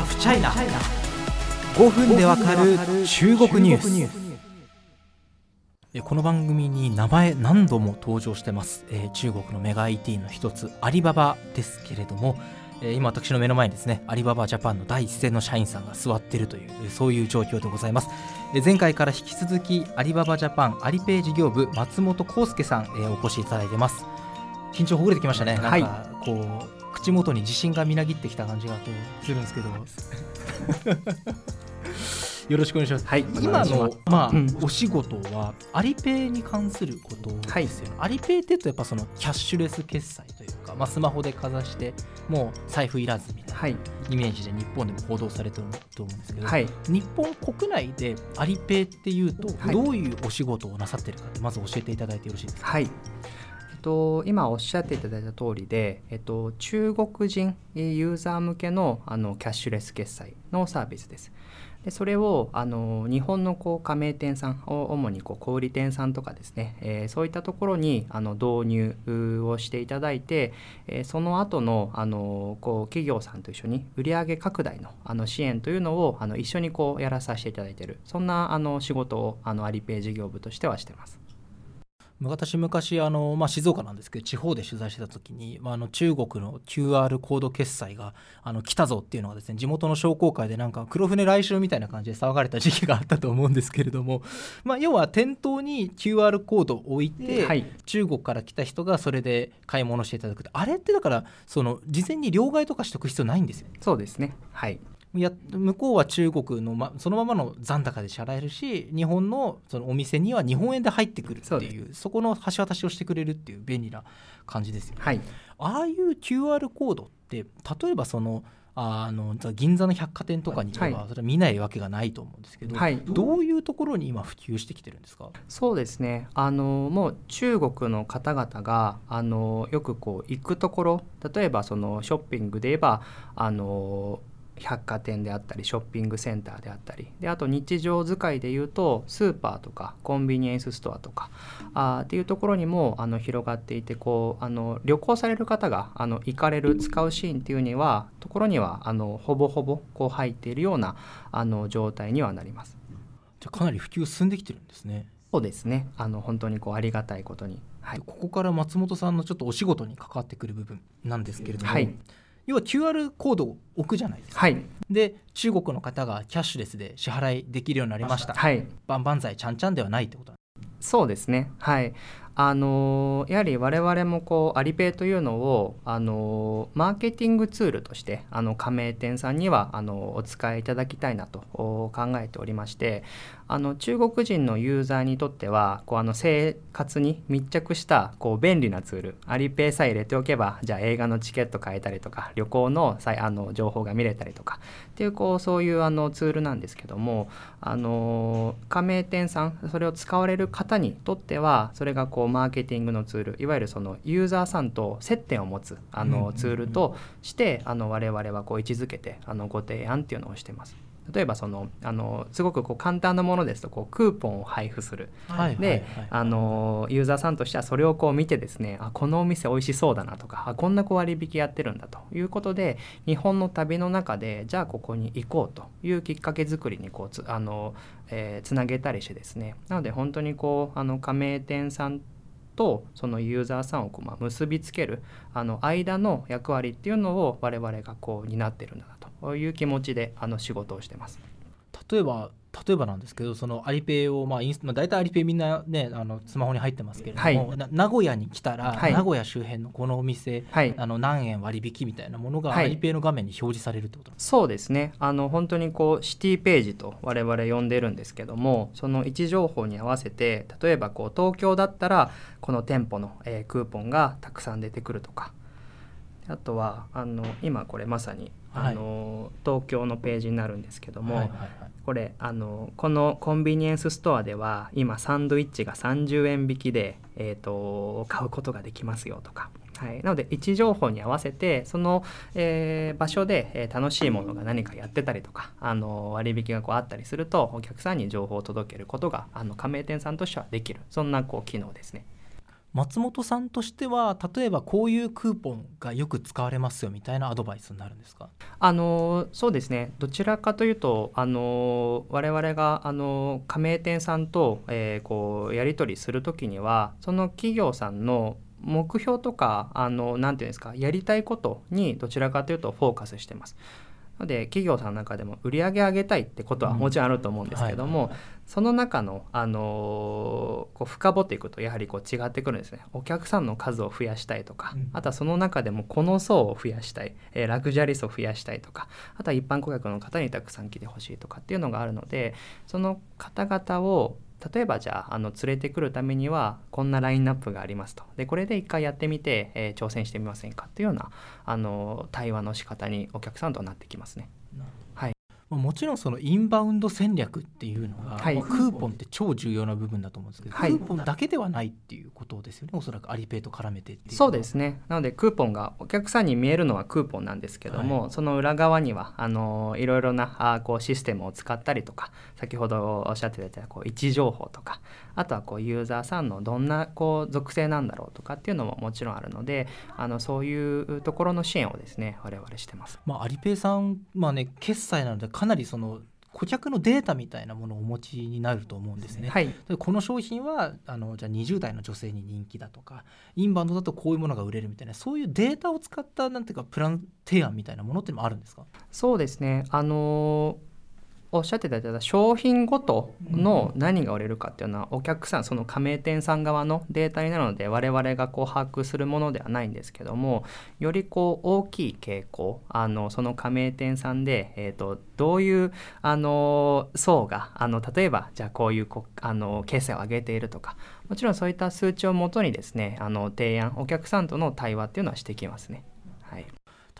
ハフチャイナ5分でわかる中国ニュース。この番組に名前何度も登場してます、えー、中国のメガ IT の一つアリババですけれども、えー、今私の目の前にですねアリババジャパンの第一線の社員さんが座っているというそういう状況でございます、えー、前回から引き続きアリババジャパンアリペイ事業部松本康介さん、えー、お越しいただいてます。緊張ほぐれてきましたね。なんかこう、はい、口元に自信がみなぎってきた感じがこうするんですけど。よろしくお願いします。はい、今のまあ、うん、お仕事はアリペイに関すること。ですよね。はい、アリペイって言うとやっぱそのキャッシュレス決済というか、まあスマホでかざしてもう財布いらずみたいなイメージで日本でも報道されてると思うんですけど、はい、日本国内でアリペイっていうとどういうお仕事をなさってるかってまず教えていただいてよろしいですか？はい。と、今おっしゃっていただいた通りで、えっと、中国人ユーザー向けのあのキャッシュレス決済のサービスです。でそれをあの日本のこう加盟店さん主にこう小売店さんとかですね、えー、そういったところにあの導入をしていただいて、えー、その後のあのこう企業さんと一緒に売上拡大のあの支援というのをあの一緒にこうやらさせていただいているそんなあの仕事をあのアリペイ事業部としてはしてます。私昔あの、まあ、静岡なんですけど地方で取材してた時に、まあ、あの中国の QR コード決済があの来たぞっていうのがですね地元の商工会でなんか黒船来週みたいな感じで騒がれた時期があったと思うんですけれども、まあ、要は店頭に QR コードを置いて、はい、中国から来た人がそれで買い物していただくあれってだからその事前に両替とかしておく必要ないんですよそうですね。はいや向こうは中国の、ま、そのままの残高で支払えるし日本のそのお店には日本円で入ってくるっていうそこの橋渡しをしてくれるっていう便利な感じですよね。はい、ああいう QR コードって例えばそのあの銀座の百貨店とかにはそれは見ないわけがないと思うんですけど、はい、どういうところに今普及してきてるんですか？そうですね。あのもう中国の方々があのよくこう行くところ例えばそのショッピングで言えばあの百貨店であったりショッピングセンターであったり。であと日常使いでいうとスーパーとかコンビニエンスストアとかあっていうところにもあの広がっていてこうあの旅行される方があの行かれる使うシーンっていうにはところにはあのほぼほぼこう入っているようなあの状態にはなります。じゃかなり普及進んできてるんですね。そうですね。あの本当にこうありがたいことに、はい、ここから松本さんのちょっとお仕事に関わってくる部分なんですけれども、はい要は QR コードを置くじゃないですか、はい、で中国の方がキャッシュレスで支払いできるようになりました、はい、バンバンザイちゃんちゃんではないってことそうですね。はいあのやはり我々もこうアリペイというのをあのマーケティングツールとしてあの加盟店さんにはあのお使いいただきたいなと考えておりましてあの中国人のユーザーにとってはこうあの生活に密着したこう便利なツールアリペイさえ入れておけばじゃあ映画のチケット買えたりとか旅行のあの情報が見れたりとかっていうこうそういうあのツールなんですけどもあの加盟店さんそれを使われる方にとってはそれがこうマーケティングのツールいわゆるそのユーザーさんと接点を持つあのツールとしてあの我々はこう位置づけてあのご提案っていうのをしてます。例えばそのあのすごくこう簡単なものですとこうクーポンを配布する、はい、で、あのユーザーさんとしてはそれをこう見てですねあこのお店美味しそうだなとかあこんなこう割引やってるんだと。いうことで日本の旅の中でじゃあここに行こうというきっかけ作りにこうつあの、えー、つなげたりしてですね。なので本当にこうあの加盟店さんとそのユーザーさんをこうまあ結びつけるあの間の役割っていうのを我々がこう担ってるんだなという気持ちであの仕事をしてます。例えば例えばなんですけどそのアリペイを、まあインスまあ、大体アリペイみんなねあのスマホに入ってますけれども、はい、名古屋に来たら、はい、名古屋周辺のこのお店、はい、あの何円割引みたいなものがアリペイの画面に表示されるってことそうですね。あの本当にこうシティページと我々呼んでるんですけどもその位置情報に合わせて例えばこう東京だったらこの店舗の、えー、クーポンがたくさん出てくるとか。あとはあの今これまさにあの、はい、東京のページになるんですけども、はいはいはい、これあのこのコンビニエンスストアでは今サンドイッチが30円引きで、えーと、買うことができますよとか。はい、なので位置情報に合わせてその、えー、場所で、えー、楽しいものが何かやってたりとかあの割引がこうあったりするとお客さんに情報を届けることがあの加盟店さんとしてはできる。そんなこう機能ですね。松本さんとしては例えばこういうクーポンがよく使われますよみたいなアドバイスになるんですか？あのそうですねどちらかというとあの我々があの加盟店さんと、えー、こうやり取りする時にはその企業さんの目標とかあのなていうんですかやりたいことにどちらかというとフォーカスしてます。ので企業さんの中でも売り上げ上げたいってことはもちろんあると思うんですけども、うんはい、その中の、あのー、こう深掘っていくとやはりこう違ってくるんですね。お客さんの数を増やしたいとか、うん、あとはその中でもこの層を増やしたい、えー、ラグジュアリスを増やしたいとかあとは一般顧客の方にたくさん来てほしいとかっていうのがあるのでその方々を例えばじゃああの連れてくるためにはこんなラインナップがありますと。でこれで一回やってみて、えー、挑戦してみませんかっていうようなあの対話の仕方にお客さんとなってきますね。もちろんそのインバウンド戦略っていうのが、はい、クーポンって超重要な部分だと思うんですけど、はい、クーポンだけではないっていうことですよねおそらくアリペイと絡めてそうですね。なのでクーポンがお客さんに見えるのはクーポンなんですけども、はい、その裏側にはあのいろいろなあこうシステムを使ったりとか先ほどおっしゃってたこう位置情報とかあとはこうユーザーさんのどんなこう属性なんだろうとかっていうのももちろんあるのであのそういうところの支援をですね我々してます。まあ、アリペイさん、まあね、決済なのでかなりその顧客のデータみたいなものをお持ちになると思うんですね。はい、この商品はあのじゃあ20代の女性に人気だとかインバウンドだとこういうものが売れるみたいなそういうデータを使ったなんていうかプラン提案みたいなものってもあるんですか？そうですね。あのーおっしゃっていただいた商品ごとの何が売れるかっていうのはお客さんその加盟店さん側のデータになるので我々がこう把握するものではないんですけどもよりこう大きい傾向あのその加盟店さんで、えーと、どういうあの層があの例えばじゃあこういうこあの決済を上げているとかもちろんそういった数値をもとにですねあの提案お客さんとの対話っていうのはしてきますね。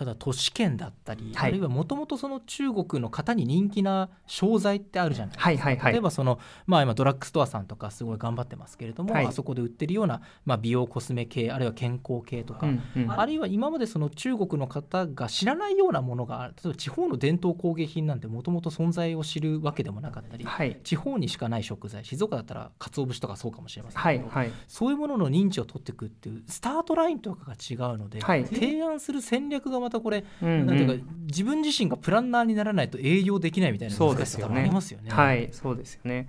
はいただ都市圏だったり、はい、あるいはもともとその中国の方に人気な商材ってあるじゃないですか、はいはいはい、例えばその、まあ、今ドラッグストアさんとかすごい頑張ってますけれども、はい、あそこで売ってるような、まあ、美容コスメ系あるいは健康系とか、うんうん、あるいは今までその中国の方が知らないようなものが例えば地方の伝統工芸品なんてもともと存在を知るわけでもなかったり、はい、地方にしかない食材静岡だったら鰹節とかそうかもしれませんけど、はいはい、そういうものの認知を取っていくっていうスタートラインとかが違うので、提案する戦略がまたこれ、うんなんていうか、自分自身がプランナーにならないと営業できないみたいな難しさがありますよね。はいそうですよね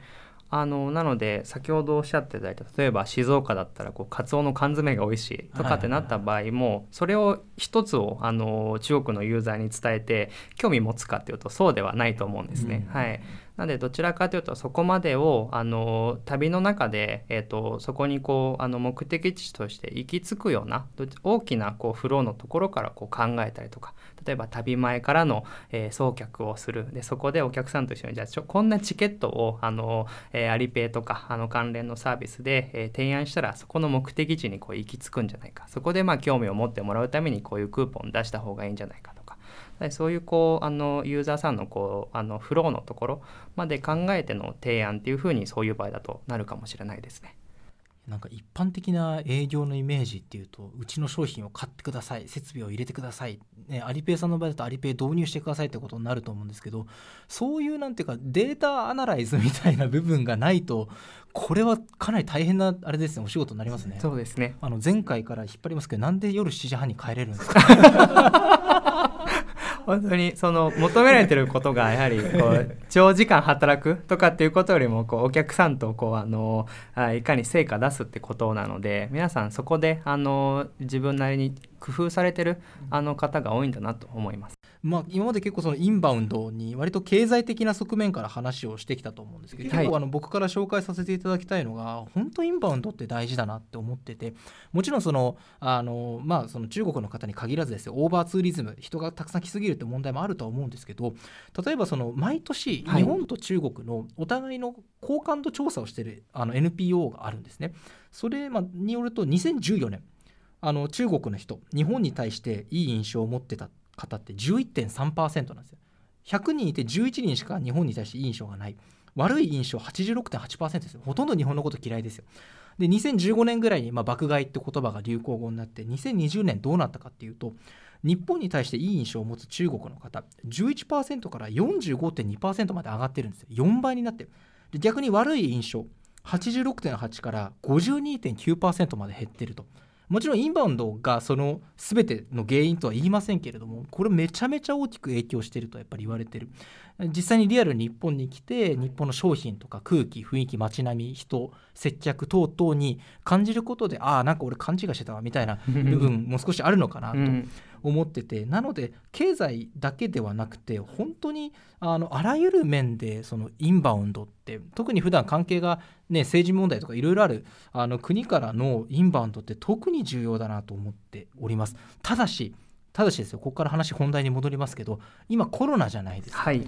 あのなので先ほどおっしゃっていただいた例えば静岡だったらこうカツオの缶詰が美味しいとかってなった場合も、それを一つをあの中国のユーザーに伝えて興味持つかっていうとそうではないと思うんですね。うん、はい。なのでどちらかというとそこまでをあの旅の中で、えーと、そこにこうあの目的地として行き着くような大きなこうフローのところからこう考えたりとか例えば旅前からの、えー、送客をするでそこでお客さんと一緒にじゃあちょこんなチケットをあの、えー、アリペイとかあの関連のサービスで、えー、提案したらそこの目的地にこう行き着くんじゃないかそこでまあ興味を持ってもらうためにこういうクーポン出した方がいいんじゃないかとか。そういうこうあのユーザーさんのこうあのフローのところまで考えての提案っていうふうにそういう場合だとなるかもしれないですね。なんか一般的な営業のイメージっていうとうちの商品を買ってください設備を入れてください、ね、アリペイさんの場合だとアリペイ導入してくださいってことになると思うんですけどそういうなんていうかデータアナライズみたいな部分がないとこれはかなり大変なあれですねお仕事になりますね。そうですね。あの前回から引っ張りますけどなんで夜7時半に帰れるんですか？本当にその求められてることがやはりこう長時間働くとかっていうことよりもこうお客さんとこうあのいかに成果出すってことなので皆さんそこであの自分なりに工夫されてるあの方が多いんだなと思います。まあ、今まで結構そのインバウンドに割と経済的な側面から話をしてきたと思うんですけど、結構あの僕から紹介させていただきたいのが本当インバウンドって大事だなって思っててもちろんそのあの、まあ、その中国の方に限らずですよオーバーツーリズム人がたくさん来すぎるって問題もあるとは思うんですけど例えばその毎年日本と中国のお互いの好感度調査をしてるあの NPO があるんですね。それによると2014年あの中国の人日本に対していい印象を持ってた方って11.3%なんですよ。100人いて11人しか日本に対していい印象がない。悪い印象86.8%ですよ。ほとんど日本のこと嫌いですよ。で2015年ぐらいに、まあ、爆買いって言葉が流行語になって2020年どうなったかっていうと日本に対していい印象を持つ中国の方11%から45.2%まで上がってるんですよ。4倍になってる。で逆に悪い印象86.8から52.9%まで減ってると。もちろんインバウンドがその全ての原因とは言いませんけれどもこれめちゃめちゃ大きく影響してるとやっぱり言われてる。実際にリアルに日本に来て日本の商品とか空気雰囲気街並み人接客等々に感じることでああなんか俺勘違いしてたわみたいな部分も少しあるのかなと。思ってて、なので経済だけではなくて本当にあのあらゆる面でそのインバウンドって特に普段関係が、ね、政治問題とかいろいろあるあの国からのインバウンドって特に重要だなと思っております。ただしただしですよここから話本題に戻りますけど今コロナじゃないですか。はい。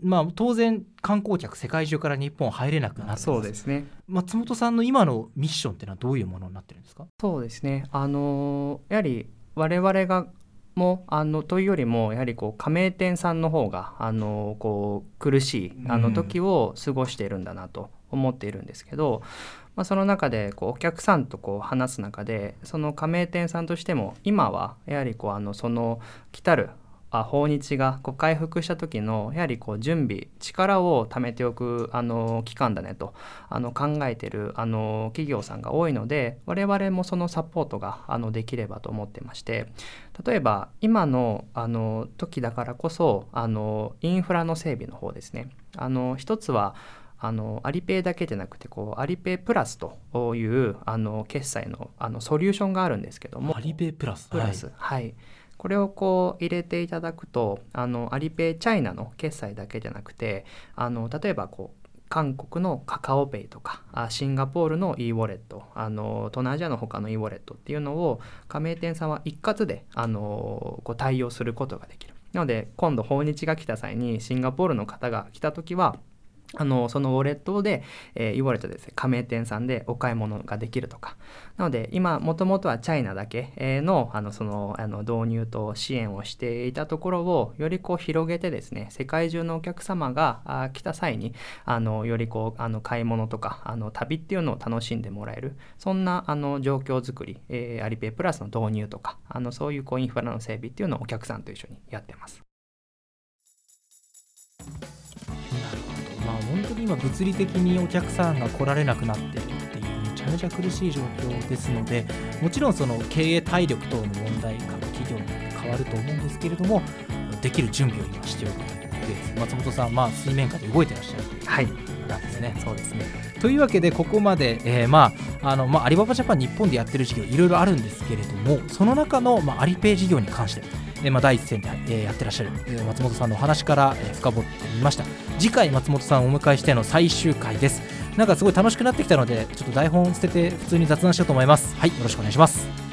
まあ、当然観光客世界中から日本入れなくなってそうですね。松本さんの今のミッションっていうのはどういうものになってるんですか？そうですね。あのやはり我々がもあのというよりもやはりこう加盟店さんの方があのこう苦しいあの時を過ごしているんだなと思っているんですけど、まあ、その中でこうお客さんとこう話す中でその加盟店さんとしても今はやはりこうあのその来たる訪日がこう回復した時のやはりこう準備力を貯めておくあの期間だねとあの考えてるあの企業さんが多いので我々もそのサポートがあのできればと思ってまして例えば今のあの時だからこそあのインフラの整備の方ですね。あの一つはあのアリペイだけじゃなくてこうアリペイプラスというあの決済のあのソリューションがあるんですけども。アリペイプラス？プラス。はい、はいこれをこう入れていただくとあのアリペイチャイナの決済だけじゃなくてあの例えばこう韓国のカカオペイとかシンガポールの e ウォレットあの東南アジアの他の e ウォレットっていうのを加盟店さんは一括であのこう対応することができる。なので今度訪日が来た際にシンガポールの方が来た時はあのそのウォレットで、えー、ウォレットですね加盟店さんでお買い物ができるとかなので今もともとはチャイナだけのあのそのあの導入と支援をしていたところをよりこう広げてですね世界中のお客様が来た際にあのよりこうあの買い物とかあの旅っていうのを楽しんでもらえるそんなあの状況づくり、えー、アリペイプラスの導入とかあのそういうこうインフラの整備っていうのをお客さんと一緒にやってます。本当に今物理的にお客さんが来られなくなってるっていうめちゃめちゃ苦しい状況ですのでもちろんその経営体力等の問題各企業によって変わると思うんですけれどもできる準備を今しておくということで松本さん、まあ、水面下で動いてらっしゃるという。はいなんですね。そうですねというわけでここまで、えー、まああのまあ、アリババジャパン日本でやってる事業いろいろあるんですけれどもその中の、まあ、アリペイ事業に関してえまあ、第一線で、えやってらっしゃる、え松本さんのお話から、え深掘ってみました。次回松本さんをお迎えしての最終回です。なんかすごい楽しくなってきたのでちょっと台本捨てて普通に雑談しようと思います。はいよろしくお願いします。